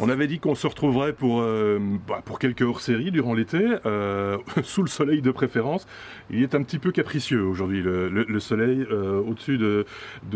On avait dit qu'on se retrouverait pour, euh, bah, quelques hors-séries durant l'été, euh, sous le soleil de préférence. Il est un petit peu capricieux aujourd'hui, le, soleil, euh, au-dessus de,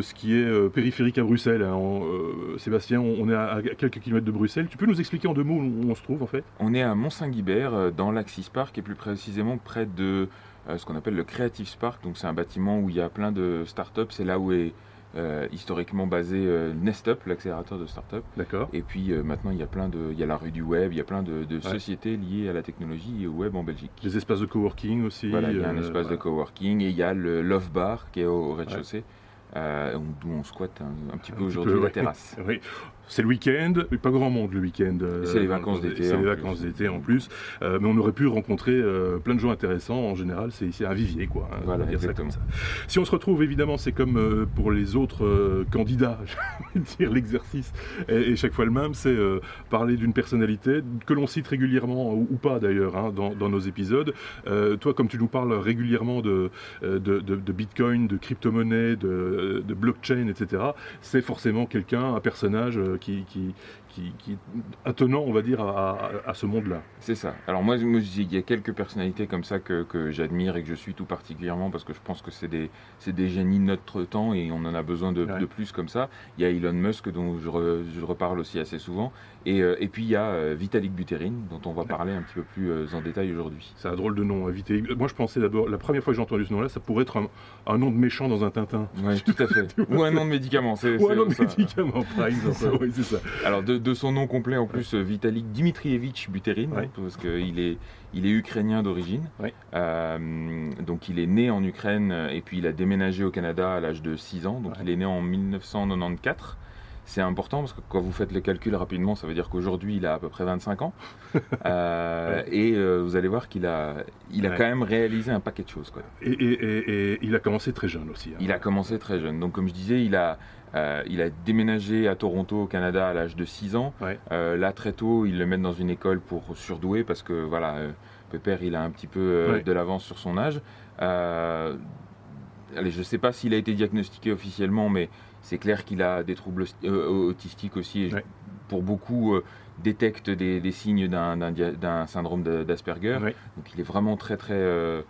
ce qui est périphérique à Bruxelles. Hein. Sébastien, on est à, quelques kilomètres de Bruxelles. Tu peux nous expliquer en deux mots où on se trouve en fait? On est à Mont-Saint-Guibert, dans l'Axis Park, et plus précisément près de ce qu'on appelle le Creative Spark. Donc c'est un bâtiment où il y a plein de startups. C'est là où est euh, historiquement basé euh, Nestup, l'accélérateur de start-up. D'accord. Et puis euh, maintenant, il y a plein de, il y a la rue du web, il y a plein de, sociétés liées à la technologie et au web en Belgique. Des espaces de coworking aussi. Voilà, il y a un espace de coworking et il y a le Love Bar qui est au, rez-de-chaussée. d'où on squatte un, petit peu aujourd'hui la terrasse. Oui. C'est le week-end, pas grand monde le week-end. Euh, c'est les vacances d'été. C'est les vacances d'été en plus. Euh, mais on aurait pu rencontrer euh, plein de gens intéressants. En général, c'est ici un vivier, quoi. Hein, voilà, dire ça comme ça. Si on se retrouve, évidemment, c'est comme pour les autres candidats, je dire l'exercice est, chaque fois le même, c'est parler d'une personnalité que l'on cite régulièrement, ou, pas d'ailleurs, hein, dans, nos épisodes. toi, comme tu nous parles régulièrement de, de, Bitcoin, de crypto-monnaie, de, de blockchain, etc., c'est forcément quelqu'un, un personnage qui, qui, qui, est attenant, on va dire, à, ce monde-là. C'est ça. Alors moi, il y a quelques personnalités comme ça que, j'admire et que je suis tout particulièrement parce que je pense que c'est des, des génies de notre temps et on en a besoin de, plus comme ça. Il y a Elon Musk dont je, reparle aussi assez souvent. Et, euh, et puis il y a euh, Vitalik Buterin dont on va parler un petit peu plus euh, en détail aujourd'hui. C'est un drôle de nom, hein, Vitalik. Moi je pensais d'abord, la première fois que j'ai entendu ce nom-là, ça pourrait être un, nom de méchant dans un Tintin. Oui, tout à fait. Ou un nom de médicament. Ou un nom de médicament, par exemple. oui, c'est ça. Alors de, de son nom complet en plus, Vitalik Dimitrievich Buterin, parce qu'il est, il est ukrainien d'origine. Euh, donc il est né en Ukraine et puis il a déménagé au Canada à l'âge de 6 ans. Donc il est né en 1994. C'est important parce que quand vous faites les calculs rapidement, ça veut dire qu'aujourd'hui il a à peu près 25 ans. Euh, et euh, vous allez voir qu'il a, il a quand même réalisé un paquet de choses. Quoi. Et, il a commencé très jeune aussi. Hein. Il a commencé très jeune. Donc comme je disais, il a, euh, il a déménagé à Toronto, au Canada, à l'âge de 6 ans. là, très tôt, ils le mettent dans une école pour surdouer parce que voilà, Pépère, il a un petit peu de l'avance sur son âge. allez, je ne sais pas s'il a été diagnostiqué officiellement, mais c'est clair qu'il a des troubles euh, autistiques aussi. Pour beaucoup, euh, détecte des, signes d'un syndrome d'Asperger. Donc il est vraiment très très... Euh,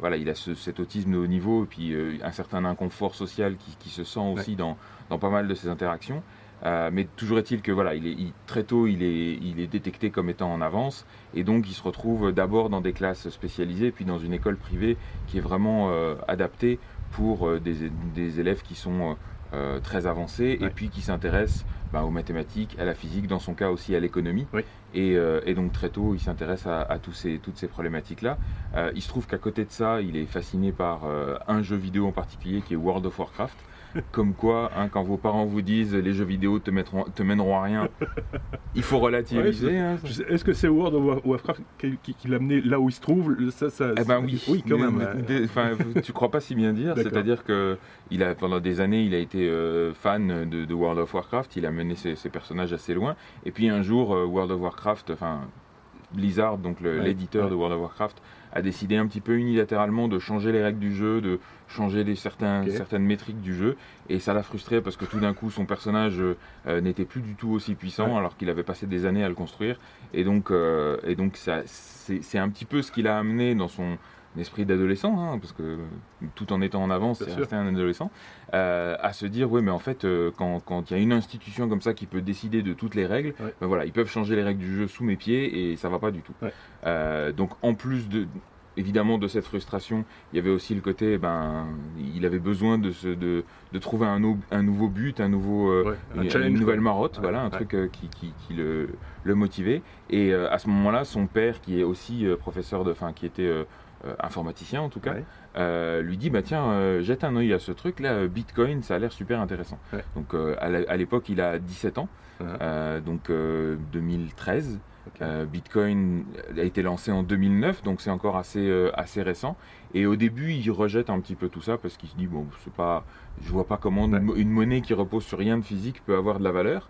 voilà, il a cet autisme de haut niveau et puis un certain inconfort social qui, se sent aussi dans, pas mal de ses interactions. mais toujours est-il que voilà, il est, très tôt, il est, il est détecté comme étant en avance, et donc il se retrouve d'abord dans des classes spécialisées, puis dans une école privée qui est vraiment adaptée pour des, des, élèves qui sont euh, très avancé et puis qui s'intéresse bah, aux mathématiques, à la physique, dans son cas aussi à l'économie. Euh, et, donc très tôt, il s'intéresse à, tous ces, toutes ces problématiques-là. Euh, il se trouve qu'à côté de ça, il est fasciné par un jeu vidéo en particulier qui est World of Warcraft. Comme quoi, hein, quand vos parents vous disent les jeux vidéo te, mettront, te mèneront à rien, il faut relativiser. Hein, est-ce que c'est World of Warcraft qui, l'a amené là où il se trouve ça, eh ben oui, oui quand même. Tu crois pas si bien dire. C'est-à-dire que il a pendant des années, il a été euh, fan de, World of Warcraft. Il a mené ses, personnages assez loin. Et puis un jour, euh, World of Warcraft, enfin Blizzard, donc l'éditeur de World of Warcraft, a décidé un petit peu unilatéralement de changer les règles du jeu, de changer les certains, certaines métriques du jeu. Et ça l'a frustré parce que tout d'un coup, son personnage euh, n'était plus du tout aussi puissant alors qu'il avait passé des années à le construire. Et donc, euh, et donc c'est un petit peu ce qu'il a amené dans son esprit d'adolescent, hein, parce que tout en étant en avance, c'est un adolescent, euh, à se dire, oui, mais en fait, quand il y a une institution comme ça qui peut décider de toutes les règles, ben voilà, ils peuvent changer les règles du jeu sous mes pieds et ça va pas du tout. donc en plus de, évidemment de cette frustration, il y avait aussi le côté, ben, il avait besoin de, se, de, de trouver un, un, nouveau but, un nouveau, euh, une, nouvelle marotte, voilà, un truc euh, qui, qui, qui, le, le motivait. Et euh, à ce moment-là, son père, qui est aussi professeur de, enfin, qui était informaticien en tout cas, lui dit, bah tiens, jette un œil à ce truc-là, Bitcoin, ça a l'air super intéressant. Donc à l'époque, il a 17 ans, donc 2013. Euh, Bitcoin a été lancé en 2009, donc c'est encore assez, euh, assez récent. Et au début, il rejette un petit peu tout ça parce qu'il se dit bon, c'est pas, je vois pas comment une, monnaie qui repose sur rien de physique peut avoir de la valeur.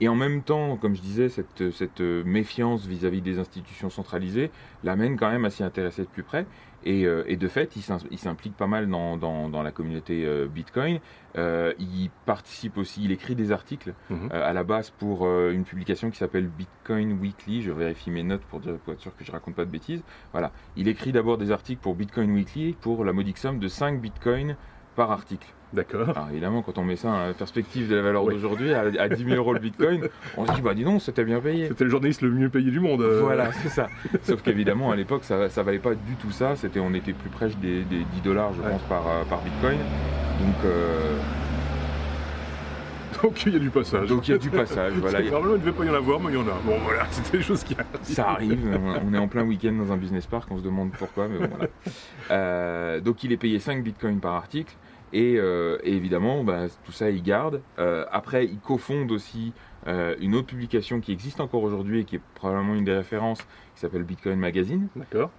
Et en même temps, comme je disais, cette, cette méfiance vis-à-vis des institutions centralisées l'amène quand même à s'y intéresser de plus près. Et, euh, de fait, il s'implique pas mal dans, dans, la communauté euh, Bitcoin. Euh, il participe aussi, il écrit des articles mhm. à la base pour une publication qui s'appelle Bitcoin Weekly. Je vérifie mes notes pour, dire, pour être sûr que je raconte pas de bêtises. Voilà. Il écrit d'abord des articles pour Bitcoin Weekly pour la modique somme de 5 bitcoins par article. D'accord. Alors évidemment, quand on met ça en perspective de la valeur d'aujourd'hui, à, 10 000 euros le bitcoin, on se dit, bah dis donc, c'était bien payé. C'était le journaliste le mieux payé du monde. Euh. Voilà, c'est ça. Sauf qu'évidemment, à l'époque, ça, valait pas du tout ça. C'était, on était plus proche des, 10 dollars, je pense, par, euh, par bitcoin. Donc. Euh, donc il y a du passage. Donc il y a du passage. voilà. Normalement il ne devait pas y en avoir, mais il y en a. Bon voilà, c'était des choses qui arrivent. Ça arrive. on est en plein week-end dans un business park, on se demande pourquoi, mais bon, voilà. donc il est payé 5 bitcoins par article. Euh, et, évidemment, bah, tout ça, il garde. Euh, après, il cofonde aussi euh, une autre publication qui existe encore aujourd'hui et qui est probablement une des références, qui s'appelle Bitcoin Magazine. D'accord.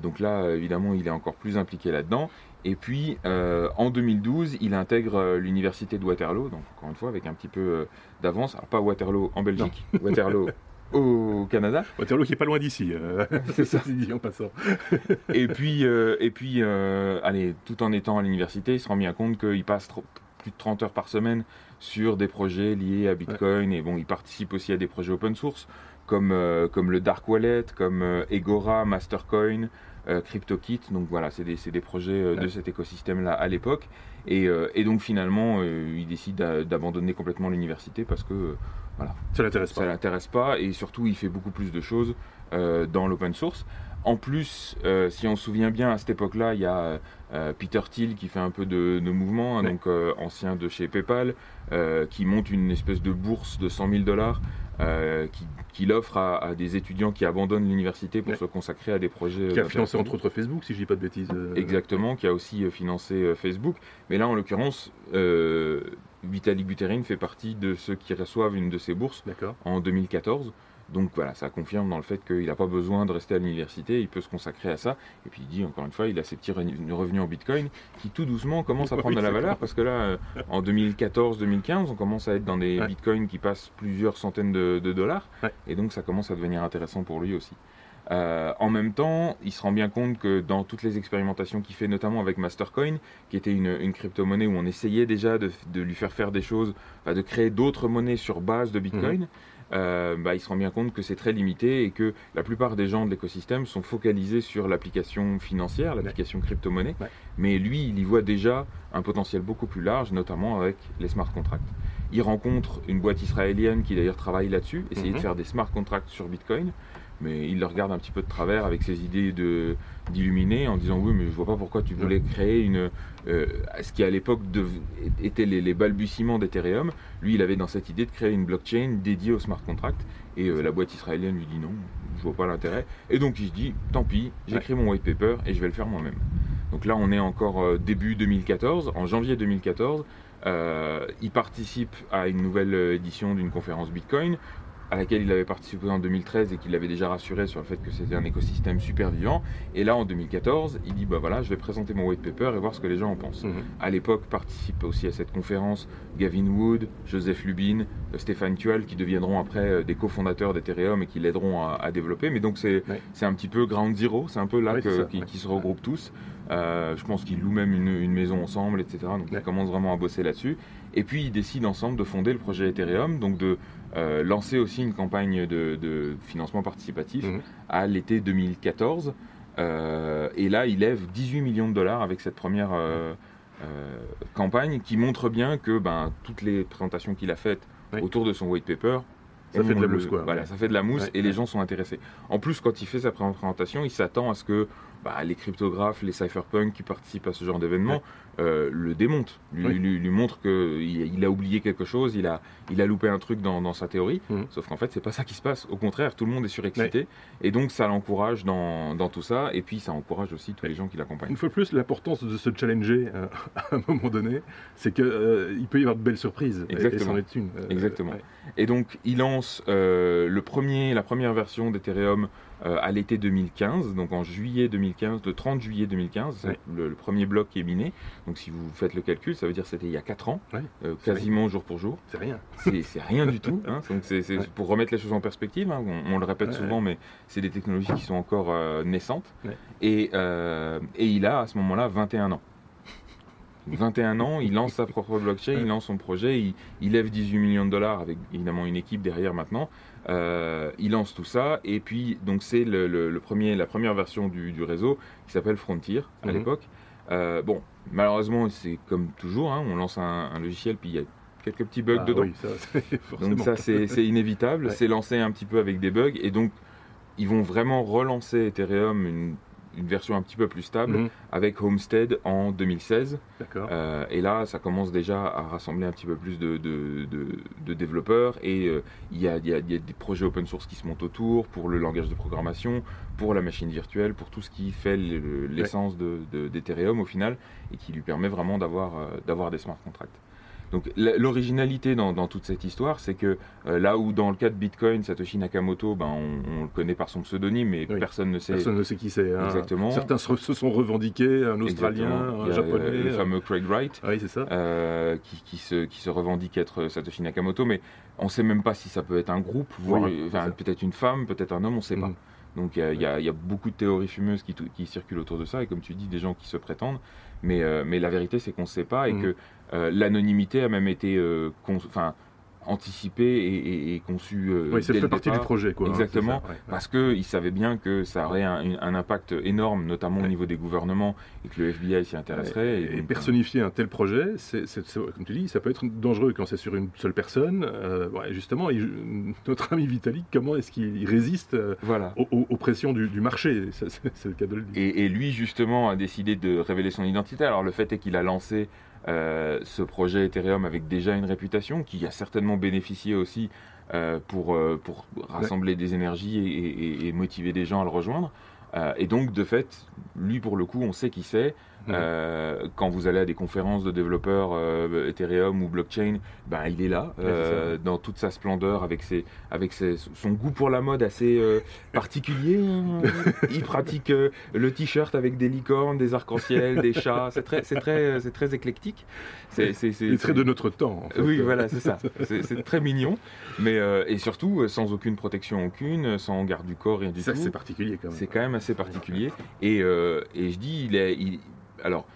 donc là, évidemment, il est encore plus impliqué là-dedans. Et puis, en 2012, il intègre l'université de Waterloo, donc encore une fois, avec un petit peu d'avance. Alors, pas Waterloo en Belgique, Waterloo au Canada. Waterloo qui est pas loin d'ici. Euh, c'est ça. dit en passant. et puis, euh, et puis euh, allez, tout en étant à l'université, il se rend bien compte qu'il passe plus de 30 heures par semaine sur des projets liés à Bitcoin. Et bon, il participe aussi à des projets open source comme, comme le Dark Wallet, comme Egora, Mastercoin. CryptoKit, donc voilà, c'est des, des, projets de cet écosystème-là à l'époque. Et, et, donc finalement, il décide d'abandonner complètement l'université parce que voilà. Ça l'intéresse pas. Ça l'intéresse pas et surtout il fait beaucoup plus de choses euh, dans l'open source. En plus, euh, si on se souvient bien, à cette époque-là, il y a euh, Peter Thiel qui fait un peu de, mouvement, hein, donc ancien de chez PayPal, qui monte une espèce de bourse de 100 000 dollars qu'il offre à, des étudiants qui abandonnent l'université pour se consacrer à des projets. Qui a financé entre autres Facebook, si je dis pas de bêtises. Exactement, qui a aussi financé Facebook. Mais là, en l'occurrence, Vitalik Buterin fait partie de ceux qui reçoivent une de ces bourses en 2014. Donc voilà, ça confirme dans le fait qu'il n'a pas besoin de rester à l'université, il peut se consacrer à ça. Et puis il dit encore une fois, il a ses petits revenus en Bitcoin qui tout doucement commencent à prendre de la valeur parce que là, euh, en 2014-2015, on commence à être dans des Bitcoins qui passent plusieurs centaines de, dollars. Et donc ça commence à devenir intéressant pour lui aussi. Euh, en même temps, il se rend bien compte que dans toutes les expérimentations qu'il fait, notamment avec Mastercoin, qui était une, crypto-monnaie où on essayait déjà de, lui faire faire des choses, de créer d'autres monnaies sur base de Bitcoin, mhm. euh, bah, il se rend bien compte que c'est très limité et que la plupart des gens de l'écosystème sont focalisés sur l'application financière, l'application crypto-monnaie, mais lui, il y voit déjà un potentiel beaucoup plus large, notamment avec les smart contracts. Il rencontre une boîte israélienne qui d'ailleurs travaille là-dessus, essayer de mhm. faire des smart contracts sur Bitcoin mais il le regarde un petit peu de travers avec ses idées d'illuminer en disant oui mais je vois pas pourquoi tu voulais créer une euh, ce qui à l'époque était les, balbutiements d'Ethereum. Lui il avait dans cette idée de créer une blockchain dédiée au smart contract. Et euh, la boîte israélienne lui dit non je vois pas l'intérêt. Et donc il se dit tant pis j'écris mon white paper et je vais le faire moi-même. Donc là on est encore euh, début 2014 en janvier 2014 il participe à une nouvelle édition d'une conférence Bitcoin à laquelle il avait participé en 2013 et qu'il l'avait déjà rassuré sur le fait que c'était un écosystème super vivant. Et là, en 2014, il dit bah voilà, je vais présenter mon white paper et voir ce que les gens en pensent. Mhm. À l'époque, participe aussi à cette conférence Gavin Wood, Joseph Lubin, Stéphane Tual, qui deviendront après euh, des cofondateurs d'Ethereum et qui l'aideront à, développer. Mais donc c'est un petit peu Ground Zero, c'est un peu là qu'ils se regroupent tous. Euh, je pense qu'ils louent même une, maison ensemble, etc. Donc ils commencent vraiment à bosser là-dessus. Et puis ils décident ensemble de fonder le projet Ethereum, donc de euh, lancer aussi une campagne de, financement participatif mhm. à l'été 2014. Euh, et là, il lève 18 millions de dollars avec cette première euh, campagne qui montre bien que ben, toutes les présentations qu'il a faites autour de son white paper ça fait de la mousse, quoi. Voilà, ça fait de la mousse et les gens sont intéressés. En plus, quand il fait sa présentation, il s'attend à ce que bah, les cryptographes, les cypherpunks qui participent à ce genre d'événement euh, le démontent, lui, lui, montrent qu'il il a oublié quelque chose, il a, il a loupé un truc dans, sa théorie. Mhm. Sauf qu'en fait, c'est pas ça qui se passe. Au contraire, tout le monde est surexcité. Et donc, ça l'encourage dans, tout ça. Et puis, ça encourage aussi tous les gens qui l'accompagnent. Une fois de plus, l'importance de se challenger euh, à un moment donné, c'est qu'il euh, peut y avoir de belles surprises. Exactement. Et, une. Exactement. Et donc, il lance le premier, la première version d'Ethereum à l'été 2015, donc en juillet 2015 2015, le 30 juillet 2015, le, premier bloc qui est miné. Donc si vous faites le calcul, ça veut dire que c'était il y a 4 ans, euh, quasiment jour pour jour. C'est rien. C'est rien du tout. Hein. Donc c'est pour remettre les choses en perspective. Hein. On, le répète souvent, mais c'est des technologies qui sont encore euh, naissantes. Et, et il a à ce moment-là 21 ans. 21 ans, il lance sa propre blockchain, il lance son projet, il, il, lève 18 millions de dollars avec évidemment une équipe derrière maintenant. Euh, il lance tout ça et puis donc c'est le, premier, la première version du, réseau qui s'appelle Frontier à mhm. l'époque. Euh, bon, malheureusement c'est comme toujours, hein, on lance un, logiciel puis il y a quelques petits bugs ah dedans. donc ça c'est inévitable, c'est lancé un petit peu avec des bugs et donc ils vont vraiment relancer Ethereum une une version un petit peu plus stable mhm. avec Homestead en 2016. Euh, et là, ça commence déjà à rassembler un petit peu plus de, de, développeurs et euh, il y, y, a des projets open source qui se montent autour pour le langage de programmation, pour la machine virtuelle, pour tout ce qui fait l'essence d'Ethereum au final et qui lui permet vraiment d'avoir euh, des smart contracts. Donc l'originalité dans, toute cette histoire, c'est que euh, là où dans le cas de Bitcoin, Satoshi Nakamoto, ben, on, le connaît par son pseudonyme, mais personne ne sait. Personne ne sait qui c'est. Hein. Exactement. Certains se, sont revendiqués, un Australien, un Japonais. Le fameux Craig Wright, oui, c'est ça. Euh, qui, se, qui se revendique être Satoshi Nakamoto, mais on ne sait même pas si ça peut être un groupe, voire peut-être une femme, peut-être un homme, on ne sait pas. Mm. Donc il y, a beaucoup de théories fumeuses qui, qui, circulent autour de ça, et comme tu dis, des gens qui se prétendent. Mais, euh, mais la vérité, c'est qu'on ne sait pas, et mm. que euh, l'anonymité a même été euh, enfin anticipé et, conçu. Euh, oui, ça fait partie du projet, quoi. Hein, Exactement, parce qu'ils savaient bien que ça aurait un, impact énorme, notamment au niveau des gouvernements, et que le FBI s'y intéresserait. Et, personnifier un tel projet, c'est, comme tu dis, ça peut être dangereux quand c'est sur une seule personne. justement, notre ami Vitalik, comment est-ce qu'il résiste voilà. aux, pressions du, marché? C'est le cas de le dire. Et, et lui, justement, a décidé de révéler son identité. Alors, le fait est qu'il a lancé euh, ce projet Ethereum avec déjà une réputation qui a certainement bénéficié aussi euh, pour, euh, pour rassembler des énergies et, motiver des gens à le rejoindre. et donc, de fait, lui, pour le coup, on sait qui c'est. Euh, quand vous allez à des conférences de développeurs euh, Ethereum ou blockchain, ben, il est là, euh, dans toute sa splendeur, avec, ses, avec ses, son goût pour la mode assez particulier. Hein. il pratique le t-shirt avec des licornes, des arcs-en-ciel, des chats. C'est très, c'est très, c'est très éclectique. C'est, très de notre temps. Oui, voilà, c'est ça. C'est, très mignon, mais et surtout sans aucune protection aucune, sans garde du corps, rien du ça, tout. C'est particulier quand même. C'est quand même assez particulier. Et, et je dis, il est, il, alors,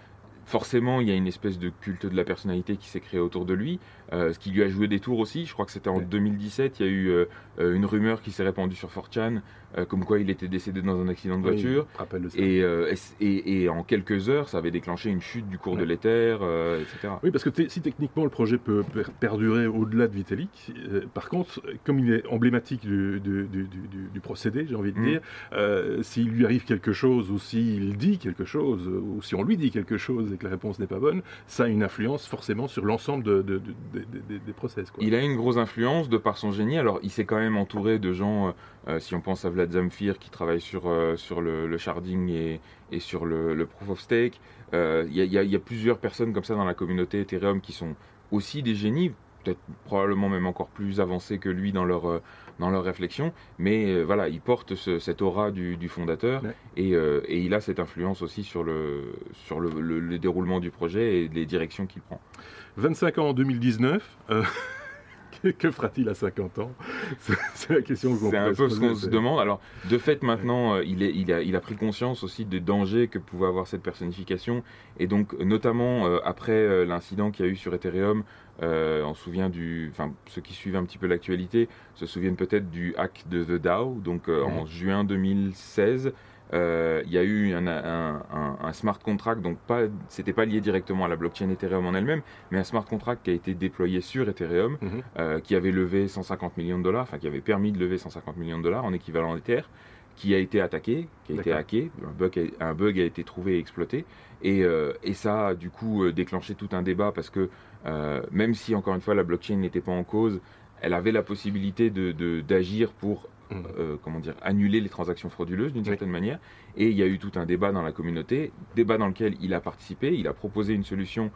forcément, il y a une espèce de culte de la personnalité qui s'est créé autour de lui, euh, ce qui lui a joué des tours aussi. Je crois que c'était en 2017, il y a eu euh, euh, une rumeur qui s'est répandue sur 4chan, comme quoi il était décédé dans un accident de voiture. et, et, en quelques heures, ça avait déclenché une chute du cours de l'éther, etc. Oui, parce que si techniquement le projet peut perdurer au-delà de Vitalik, par contre, comme il est emblématique du, procédé, j'ai envie de mm. dire, s'il lui arrive quelque chose, ou s'il dit quelque chose, ou si on lui dit quelque chose et que la réponse n'est pas bonne, ça a une influence forcément sur l'ensemble de des, process. Il a une grosse influence de par son génie. Alors, il s'est quand même entouré de gens, euh, euh, si on pense à Zamfir qui travaille sur, euh, sur le, sharding et, et sur le, proof of stake. Il y, y, a plusieurs personnes comme ça dans la communauté Ethereum qui sont aussi des génies, peut-être probablement même encore plus avancés que lui dans leur dans leur réflexion, mais voilà, il porte cette aura du, fondateur et, et, il a cette influence aussi sur, le, sur le, le déroulement du projet et les directions qu'il prend. 25 ans en 2019. Euh, que fera-t-il à 50 ans? C'est la question qu'on C'est un peu ce qu'on se demande. Alors, de fait, maintenant, euh, il, est, il, a, il, a, pris conscience aussi des dangers que pouvait avoir cette personnification. Et donc, notamment euh, après l'incident qu'il y a eu sur Ethereum, on se souvient du. Enfin, ceux qui suivent un petit peu l'actualité se souviennent peut-être du hack de The DAO, donc en juin 2016. Euh, il y a eu un, smart contract, donc pas, c'était pas lié directement à la blockchain Ethereum en elle-même, mais un smart contract qui a été déployé sur Ethereum, mhm. euh, qui avait levé 150 millions de dollars, enfin qui avait permis de lever 150 millions de dollars en équivalent Ether, qui a été attaqué, qui a été hacké, un bug, a, un bug a été trouvé et exploité, et, euh, et ça a du coup déclenché tout un débat parce que même si encore une fois la blockchain n'était pas en cause, elle avait la possibilité de, d'agir pour Euh, comment dire, annuler les transactions frauduleuses d'une certaine manière. Et il y a eu tout un débat dans la communauté, débat dans lequel il a participé, il a proposé une solution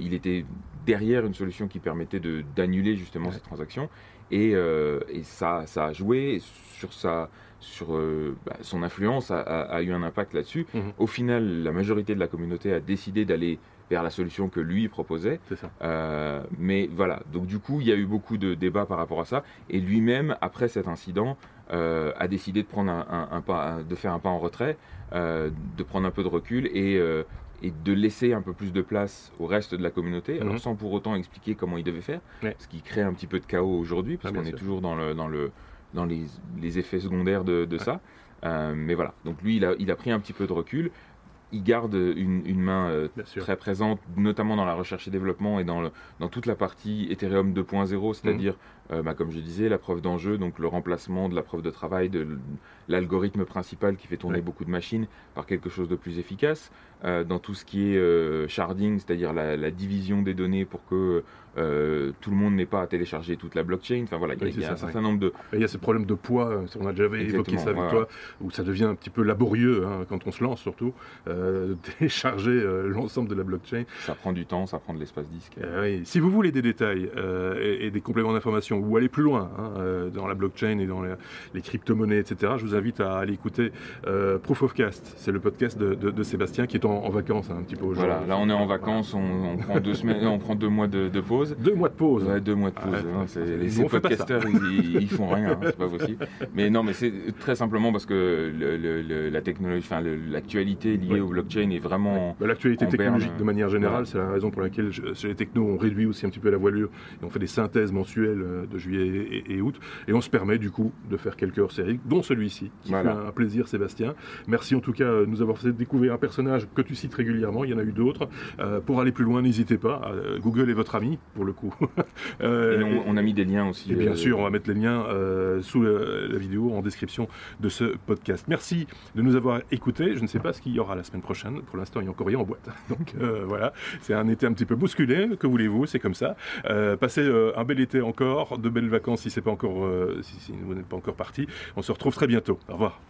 il était derrière une solution qui permettait d'annuler justement cette transaction. Et, et, ça, ça a joué sur sa, sur euh, bah, son influence a, eu un impact là-dessus. Mhm. Au final, la majorité de la communauté a décidé d'aller vers la solution que lui proposait. Euh, mais voilà, donc du coup, il y a eu beaucoup de débats par rapport à ça. Et lui-même, après cet incident, euh, a décidé de, prendre un, pas, de faire un pas en retrait, de prendre un peu de recul et, et, de laisser un peu plus de place au reste de la communauté, alors mhm. sans pour autant expliquer comment il devait faire, ce qui crée un petit peu de chaos aujourd'hui, parce ah, qu'on est toujours dans le, dans le dans les, les effets secondaires de, de ça. Euh, mais voilà, donc lui, il a, il a, pris un petit peu de recul. Il garde une, une main euh, très présente, notamment dans la recherche et développement et dans, le, dans toute la partie Ethereum 2.0, c'est-à-dire, mhm. euh, bah, comme je disais, la preuve d'enjeu, donc le remplacement de la preuve de travail, de l'algorithme principal qui fait tourner beaucoup de machines par quelque chose de plus efficace. dans tout ce qui est sharding, c'est-à-dire la, la, division des données pour que euh, tout le monde n'est pas à télécharger toute la blockchain. Enfin voilà, il y a, un certain nombre de. Il y a ce problème de poids, euh, on a déjà évoqué ça avec toi, où ça devient un petit peu laborieux hein, quand on se lance surtout, euh, télécharger l'ensemble de la blockchain. Ça prend du temps, ça prend de l'espace disque. Si vous voulez des détails et, des compléments d'information ou aller plus loin hein, dans la blockchain et dans les, crypto-monnaies, etc., je vous invite à aller écouter Proof of Cast. C'est le podcast de, Sébastien qui est en, vacances hein, un petit peu aujourd'hui. Voilà, là on est en vacances, on, prend deux semaines, on prend deux mois de, de pause. Deux mois de pause. Ouais, deux mois de pause. Ah, les podcasters, ils, font rien, hein, c'est pas possible. Mais non, mais c'est très simplement parce que la technologie, enfin l'actualité liée au blockchain est vraiment. Bah, l'actualité technologique de manière générale, c'est la raison pour laquelle chez les technos, on réduit aussi un petit peu la voilure et on fait des synthèses mensuelles euh, de juillet et, août et on se permet du coup de faire quelques hors-séries, dont celui-ci, qui fait un plaisir, Sébastien. Merci en tout cas de nous avoir fait découvrir un personnage que tu cites régulièrement. Il y en a eu d'autres. Euh, pour aller plus loin, n'hésitez pas. Euh, Google est votre ami pour le coup. Euh, on, a mis des liens aussi. Et bien euh, sûr, on va mettre les liens euh, sous la, vidéo en description de ce podcast. Merci de nous avoir écoutés. Je ne sais pas ce qu'il y aura la semaine prochaine. Pour l'instant, il n'y a encore rien en boîte. Donc voilà, c'est un été un petit peu bousculé. Que voulez-vous? C'est comme ça. passez un bel été encore, de belles vacances si c'est pas encore, si vous n'êtes pas encore parti. On se retrouve très bientôt. Au revoir.